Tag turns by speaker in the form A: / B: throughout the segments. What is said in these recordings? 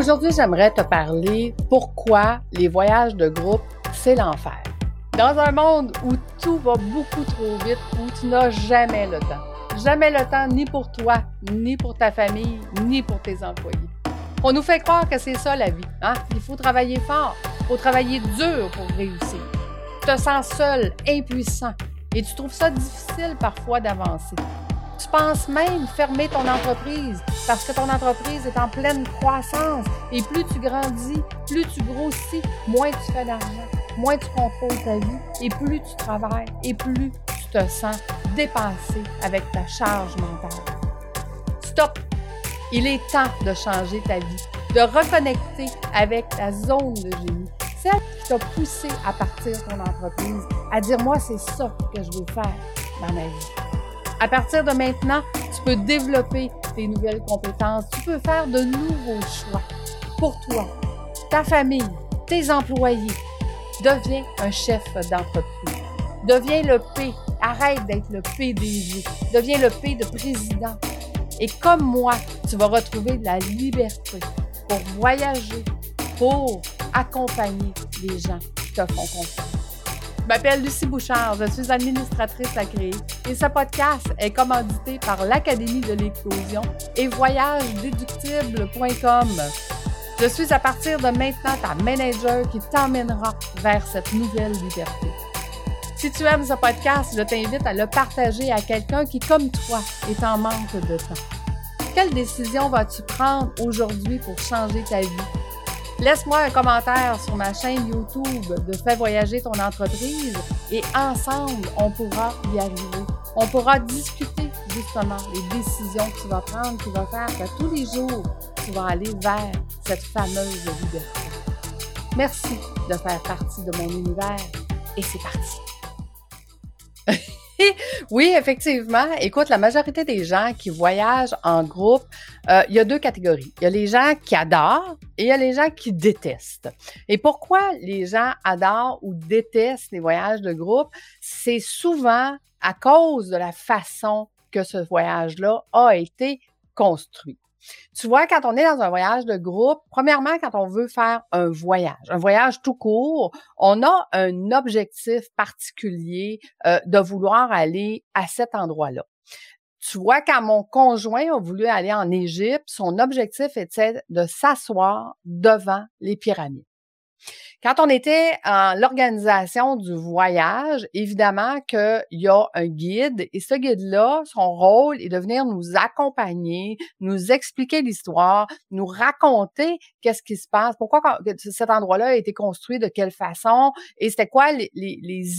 A: Aujourd'hui, j'aimerais te parler pourquoi les voyages de groupe, c'est l'enfer. Dans un monde où tout va beaucoup trop vite, où tu n'as jamais le temps. Jamais le temps ni pour toi, ni pour ta famille, ni pour tes employés. On nous fait croire que c'est ça la vie. Hein? Il faut travailler fort, il faut travailler dur pour réussir. Tu te sens seul, impuissant, et tu trouves ça difficile parfois d'avancer. Tu penses même fermer ton entreprise parce que ton entreprise est en pleine croissance. Et plus tu grandis, plus tu grossis, moins tu fais d'argent, moins tu contrôles ta vie et plus tu travailles et plus tu te sens dépassé avec ta charge mentale. Stop! Il est temps de changer ta vie, de reconnecter avec ta zone de génie, celle qui t'a poussé à partir ton entreprise, à dire moi c'est ça que je veux faire dans ma vie. À partir de maintenant, tu peux développer tes nouvelles compétences. Tu peux faire de nouveaux choix pour toi, ta famille, tes employés. Deviens un chef d'entreprise. Deviens le P. Arrête d'être le PDG. Deviens le P de président. Et comme moi, tu vas retrouver de la liberté pour voyager, pour accompagner les gens qui te font confiance. Je m'appelle Lucie Bouchard, je suis administratrice à créer et ce podcast est commandité par l'Académie de l'éclosion et voyagesdéductible.com. Je suis à partir de maintenant ta manager qui t'emmènera vers cette nouvelle liberté. Si tu aimes ce podcast, je t'invite à le partager à quelqu'un qui, comme toi, est en manque de temps. Quelle décision vas-tu prendre aujourd'hui pour changer ta vie? Laisse-moi un commentaire sur ma chaîne YouTube de Fais voyager ton entreprise et ensemble, on pourra y arriver. On pourra discuter justement les décisions que tu vas prendre, qui vont faire que tous les jours, tu vas aller vers cette fameuse liberté. Merci de faire partie de mon univers et c'est parti. oui, effectivement. Écoute, la majorité des gens qui voyagent en groupe, euh, il y a deux catégories. Il y a les gens qui adorent et il y a les gens qui détestent. Et pourquoi les gens adorent ou détestent les voyages de groupe? C'est souvent à cause de la façon que ce voyage-là a été construit. Tu vois, quand on est dans un voyage de groupe, premièrement, quand on veut faire un voyage, un voyage tout court, on a un objectif particulier euh, de vouloir aller à cet endroit-là. Tu vois, quand mon conjoint a voulu aller en Égypte, son objectif était de s'asseoir devant les pyramides. Quand on était en l'organisation du voyage, évidemment qu'il y a un guide et ce guide-là, son rôle est de venir nous accompagner, nous expliquer l'histoire, nous raconter qu'est-ce qui se passe, pourquoi cet endroit-là a été construit, de quelle façon et c'était quoi les,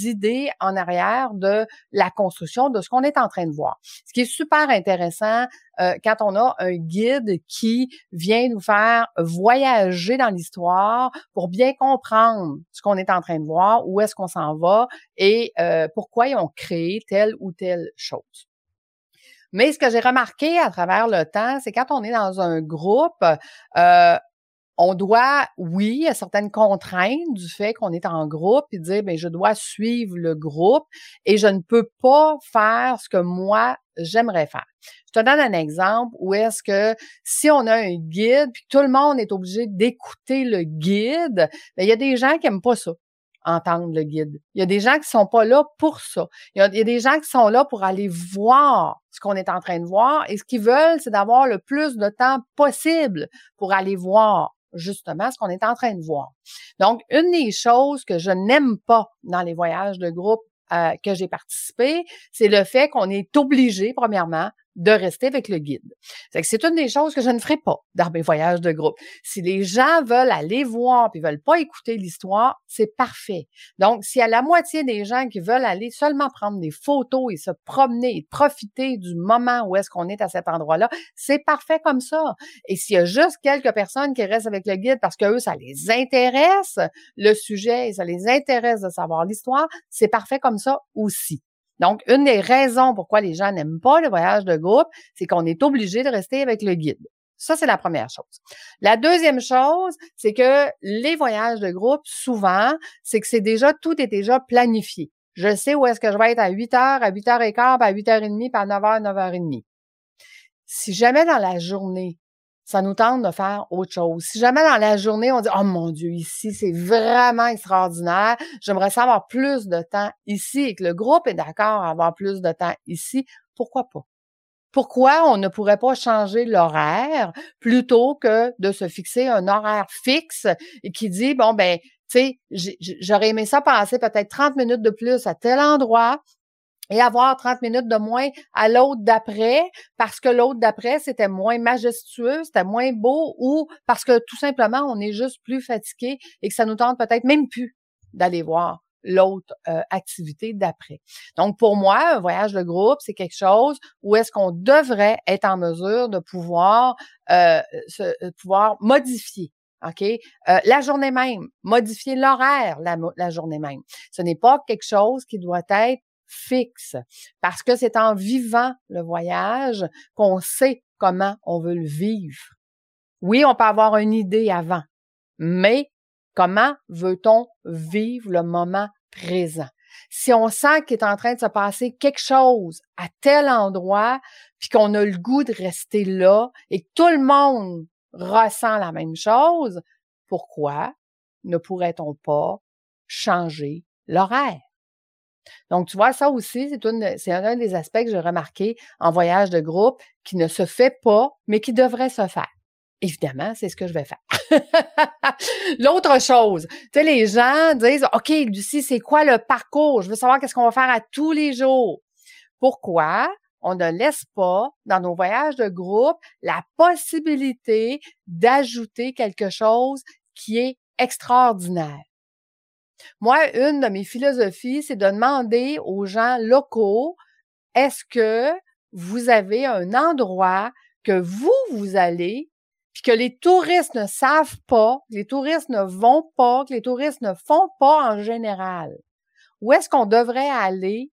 A: idées en arrière de la construction de ce qu'on est en train de voir. Ce qui est super intéressant euh, quand on a un guide qui vient nous faire voyager dans l'histoire pour bien comprendre ce qu'on est en train de voir, où est-ce qu'on s'en va et euh, pourquoi ils ont créé telle ou telle chose. Mais ce que j'ai remarqué à travers le temps, c'est quand on est dans un groupe, euh, on doit, oui, a certaines contraintes du fait qu'on est en groupe et dire, ben, je dois suivre le groupe et je ne peux pas faire ce que moi, j'aimerais faire. Je te donne un exemple où est-ce que si on a un guide puis tout le monde est obligé d'écouter le guide, ben, il y a des gens qui aiment pas ça entendre le guide. Il y a des gens qui sont pas là pour ça. Il y a des gens qui sont là pour aller voir ce qu'on est en train de voir et ce qu'ils veulent, c'est d'avoir le plus de temps possible pour aller voir justement ce qu'on est en train de voir. Donc, une des choses que je n'aime pas dans les voyages de groupe euh, que j'ai participé, c'est le fait qu'on est obligé, premièrement, de rester avec le guide. C'est une des choses que je ne ferai pas dans mes voyages de groupe. Si les gens veulent aller voir puis veulent pas écouter l'histoire, c'est parfait. Donc, s'il y a la moitié des gens qui veulent aller seulement prendre des photos et se promener et profiter du moment où est-ce qu'on est à cet endroit-là, c'est parfait comme ça. Et s'il y a juste quelques personnes qui restent avec le guide parce que eux, ça les intéresse, le sujet, et ça les intéresse de savoir l'histoire, c'est parfait comme ça aussi. Donc, une des raisons pourquoi les gens n'aiment pas le voyage de groupe, c'est qu'on est obligé de rester avec le guide. Ça, c'est la première chose. La deuxième chose, c'est que les voyages de groupe, souvent, c'est que c'est déjà, tout est déjà planifié. Je sais où est-ce que je vais être à 8 heures, à 8 h 15, à 8 h 30, puis à 9 h, 9 h 30. Si jamais dans la journée, ça nous tente de faire autre chose. Si jamais dans la journée, on dit, oh mon Dieu, ici, c'est vraiment extraordinaire, j'aimerais savoir plus de temps ici et que le groupe est d'accord à avoir plus de temps ici, pourquoi pas? Pourquoi on ne pourrait pas changer l'horaire plutôt que de se fixer un horaire fixe qui dit, bon, ben, tu sais, j'aurais aimé ça passer peut-être 30 minutes de plus à tel endroit, et avoir 30 minutes de moins à l'autre d'après parce que l'autre d'après, c'était moins majestueux, c'était moins beau ou parce que tout simplement, on est juste plus fatigué et que ça nous tente peut-être même plus d'aller voir l'autre euh, activité d'après. Donc, pour moi, un voyage de groupe, c'est quelque chose où est-ce qu'on devrait être en mesure de pouvoir, euh, se, euh, pouvoir modifier OK? la journée même, modifier l'horaire la, la, journée même. Ce n'est pas quelque chose qui doit être fixe parce que c'est en vivant le voyage qu'on sait comment on veut le vivre. Oui, on peut avoir une idée avant, mais comment veut-on vivre le moment présent? Si on sent qu'il est en train de se passer quelque chose à tel endroit, puis qu'on a le goût de rester là et que tout le monde ressent la même chose, pourquoi ne pourrait-on pas changer l'horaire? Donc, tu vois, ça aussi, c'est un des aspects que j'ai remarqué en voyage de groupe qui ne se fait pas, mais qui devrait se faire. Évidemment, c'est ce que je vais faire. L'autre chose, tu sais, les gens disent, OK, Lucie, c'est quoi le parcours? Je veux savoir qu'est-ce qu'on va faire à tous les jours. Pourquoi on ne laisse pas, dans nos voyages de groupe, la possibilité d'ajouter quelque chose qui est extraordinaire? Moi, une de mes philosophies, c'est de demander aux gens locaux, est-ce que vous avez un endroit que vous, vous allez, puis que les touristes ne savent pas, que les touristes ne vont pas, que les touristes ne font pas en général? Où est-ce qu'on devrait aller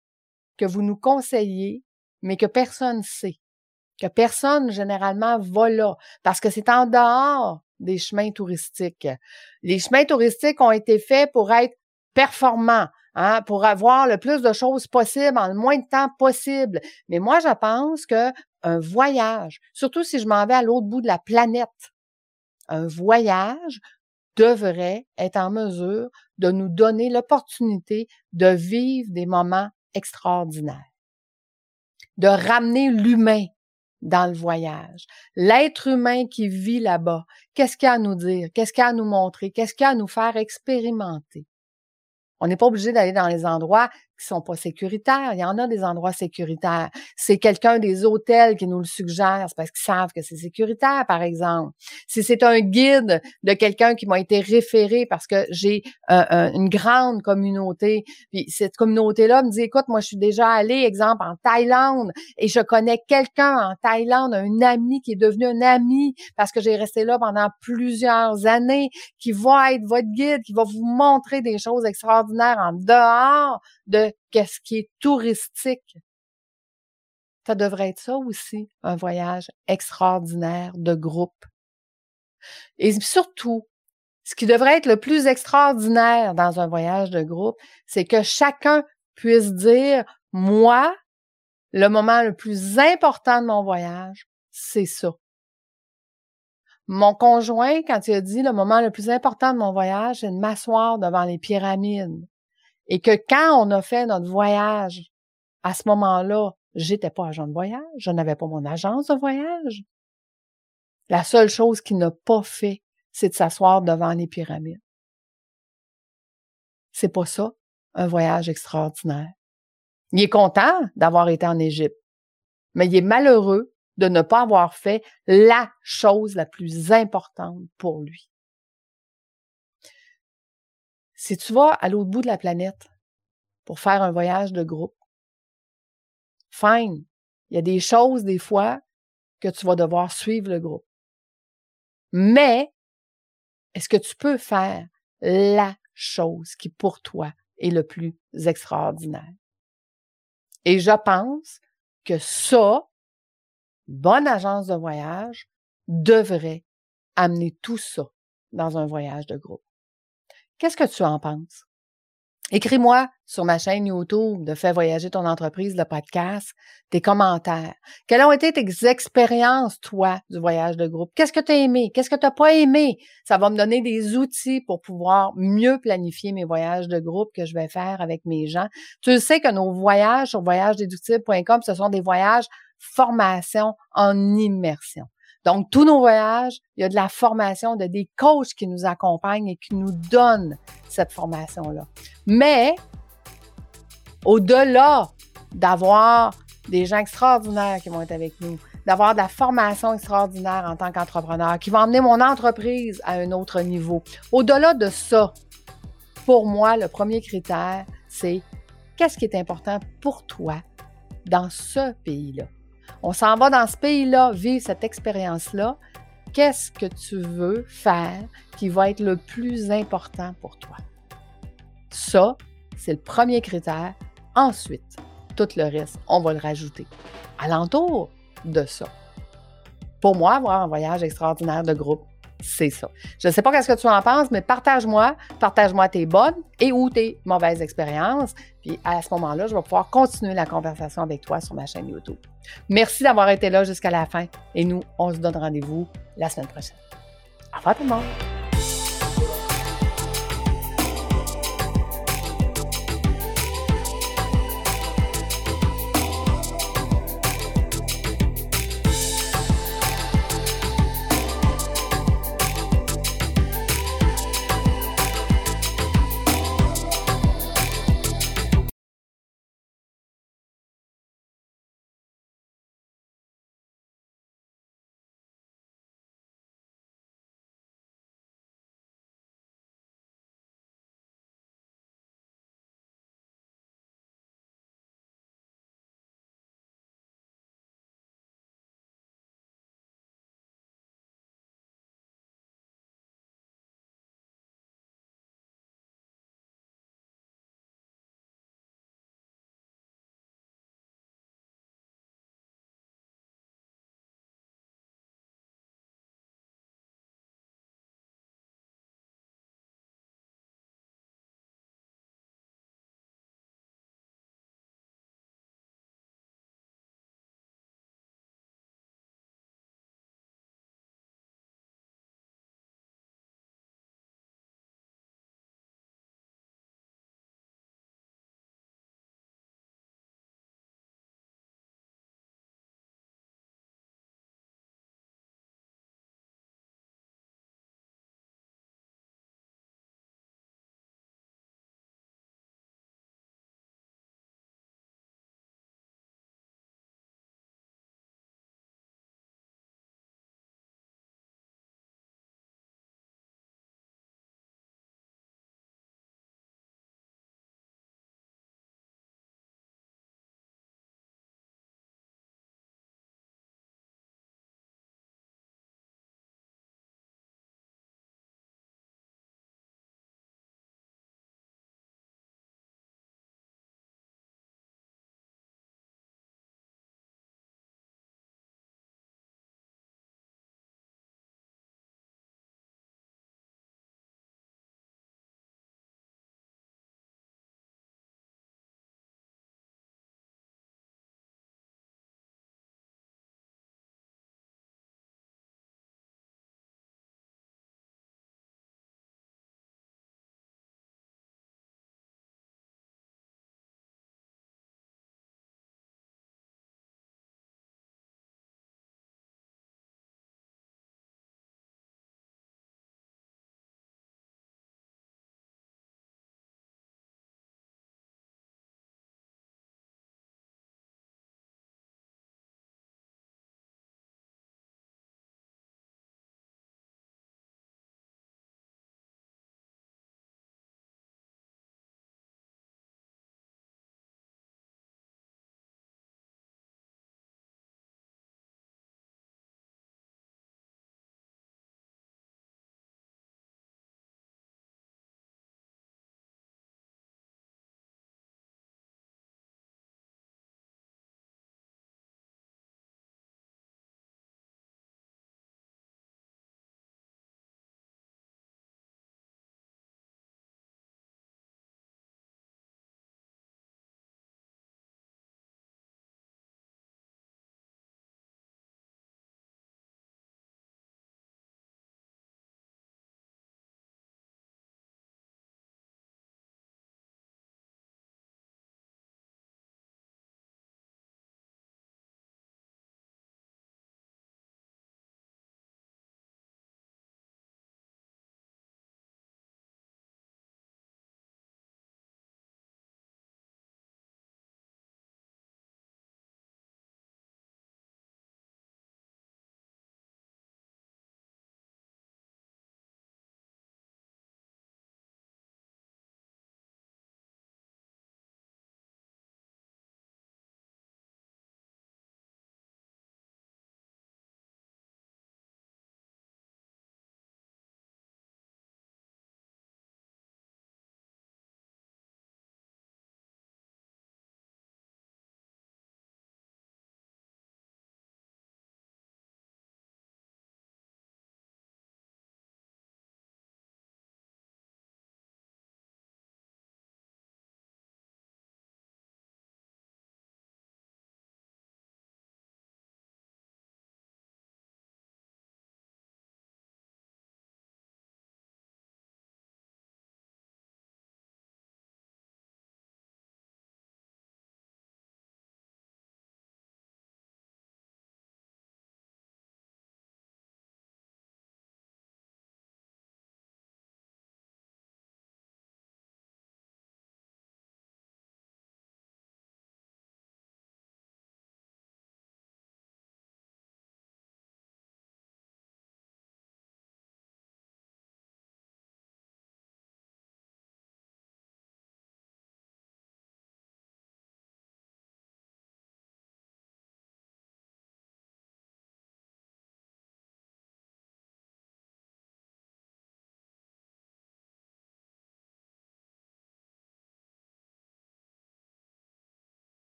A: que vous nous conseillez, mais que personne ne sait? Que personne généralement va là, parce que c'est en dehors des chemins touristiques. Les chemins touristiques ont été faits pour être performants, hein, pour avoir le plus de choses possible en le moins de temps possible. Mais moi, je pense que un voyage, surtout si je m'en vais à l'autre bout de la planète, un voyage devrait être en mesure de nous donner l'opportunité de vivre des moments extraordinaires, de ramener l'humain dans le voyage. L'être humain qui vit là-bas, qu'est-ce qu'il a à nous dire? Qu'est-ce qu'il a à nous montrer? Qu'est-ce qu'il a à nous faire expérimenter? On n'est pas obligé d'aller dans les endroits qui sont pas sécuritaires. Il y en a des endroits sécuritaires. C'est quelqu'un des hôtels qui nous le suggère, parce qu'ils savent que c'est sécuritaire, par exemple. Si c'est un guide de quelqu'un qui m'a été référé parce que j'ai une grande communauté, puis cette communauté-là me dit, écoute, moi, je suis déjà allé, exemple, en Thaïlande, et je connais quelqu'un en Thaïlande, un ami qui est devenu un ami parce que j'ai resté là pendant plusieurs années, qui va être votre guide, qui va vous montrer des choses extraordinaires en dehors de qu'est-ce qui est touristique. Ça devrait être ça aussi, un voyage extraordinaire de groupe. Et surtout, ce qui devrait être le plus extraordinaire dans un voyage de groupe, c'est que chacun puisse dire, moi, le moment le plus important de mon voyage, c'est ça. Mon conjoint, quand il a dit le moment le plus important de mon voyage, c'est de m'asseoir devant les pyramides. Et que quand on a fait notre voyage, à ce moment-là, j'étais pas agent de voyage, je n'avais pas mon agence de voyage. La seule chose qu'il n'a pas fait, c'est de s'asseoir devant les pyramides. C'est pas ça, un voyage extraordinaire. Il est content d'avoir été en Égypte, mais il est malheureux de ne pas avoir fait la chose la plus importante pour lui. Si tu vas à l'autre bout de la planète pour faire un voyage de groupe, fine. Il y a des choses, des fois, que tu vas devoir suivre le groupe. Mais, est-ce que tu peux faire la chose qui, pour toi, est le plus extraordinaire? Et je pense que ça, bonne agence de voyage, devrait amener tout ça dans un voyage de groupe. Qu'est-ce que tu en penses? Écris-moi sur ma chaîne YouTube de Fais voyager ton entreprise, le podcast, tes commentaires. Quelles ont été tes expériences, toi, du voyage de groupe? Qu'est-ce que tu as aimé? Qu'est-ce que tu n'as pas aimé? Ça va me donner des outils pour pouvoir mieux planifier mes voyages de groupe que je vais faire avec mes gens. Tu sais que nos voyages sur voyagedeductible.com, ce sont des voyages formation en immersion. Donc, tous nos voyages, il y a de la formation, de des coachs qui nous accompagnent et qui nous donnent cette formation-là. Mais, au-delà d'avoir des gens extraordinaires qui vont être avec nous, d'avoir de la formation extraordinaire en tant qu'entrepreneur, qui vont emmener mon entreprise à un autre niveau. Au-delà de ça, pour moi, le premier critère, c'est qu'est-ce qui est important pour toi dans ce pays-là? On s'en va dans ce pays-là, vivre cette expérience-là. Qu'est-ce que tu veux faire qui va être le plus important pour toi? Ça, c'est le premier critère. Ensuite, tout le reste, on va le rajouter. Alentour de ça. Pour moi, avoir un voyage extraordinaire de groupe, c'est ça. Je ne sais pas ce que tu en penses, mais partage-moi, partage-moi tes bonnes et ou tes mauvaises expériences. Puis à ce moment-là, je vais pouvoir continuer la conversation avec toi sur ma chaîne YouTube. Merci d'avoir été là jusqu'à la fin et nous, on se donne rendez-vous la semaine prochaine. Au revoir tout le monde!